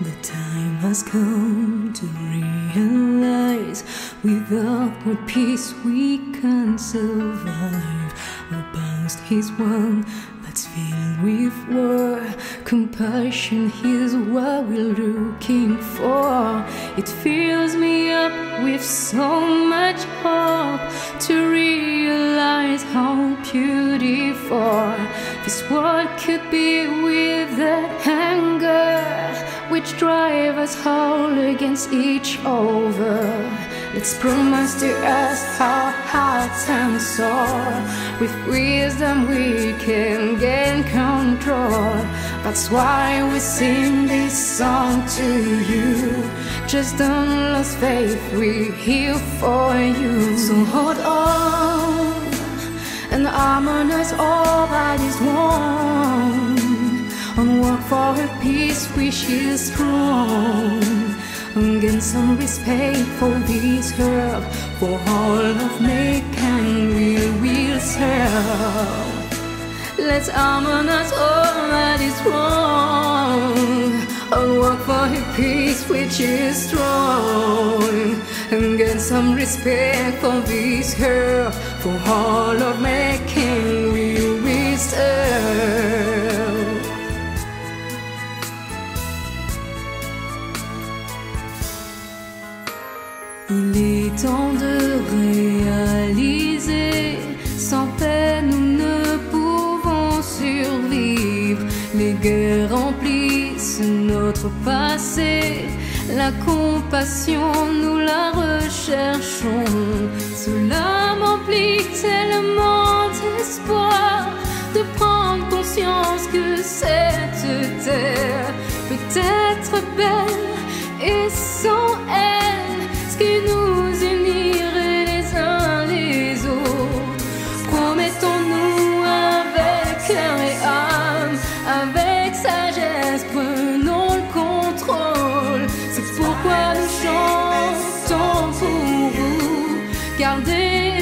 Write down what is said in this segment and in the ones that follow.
The time has come to realize without what peace we can't survive. Our past is one that's filled with war. Compassion is what we're looking for. It fills me up with so much hope to realize how beautiful this world could be with that anger which drive us all against each other. Let's promise to us our hearts and soul. With wisdom we can gain control. That's why we sing this song to you. Just don't lose faith, we're here for you. So hold on and harmonize all that is one. And work for a peace which is strong. And gain some respect for this earth, for all of mankind we will serve. Let's harmonize all that is wrong. And work for a peace which is strong. And gain some respect for this earth, for all of mankind Il est temps de réaliser, sans peine nous ne pouvons survivre. Les guerres remplissent notre passé, la compassion nous la recherchons. Cela m'emplit tellement d'espoir de prendre conscience que cette terre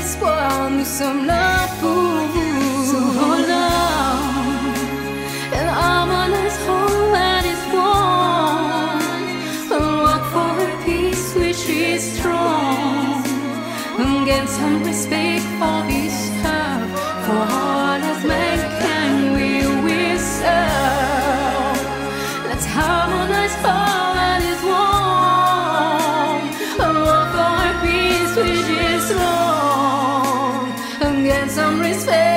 espoir, nous sommes là pour vous. So hold on and harmonize all that is one. And for a peace which is strong. And gain some respect for this earth, for all of mankind we will serve. Let's harmonize for a some respect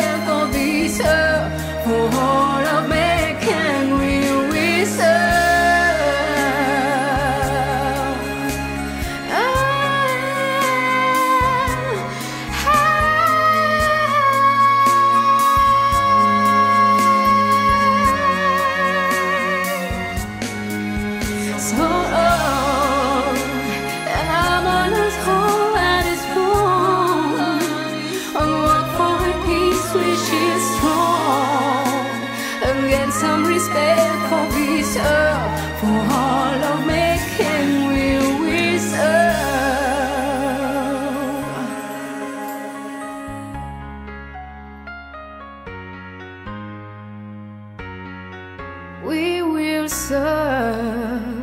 And some respect for this earth, for all of making we will serve. We will serve.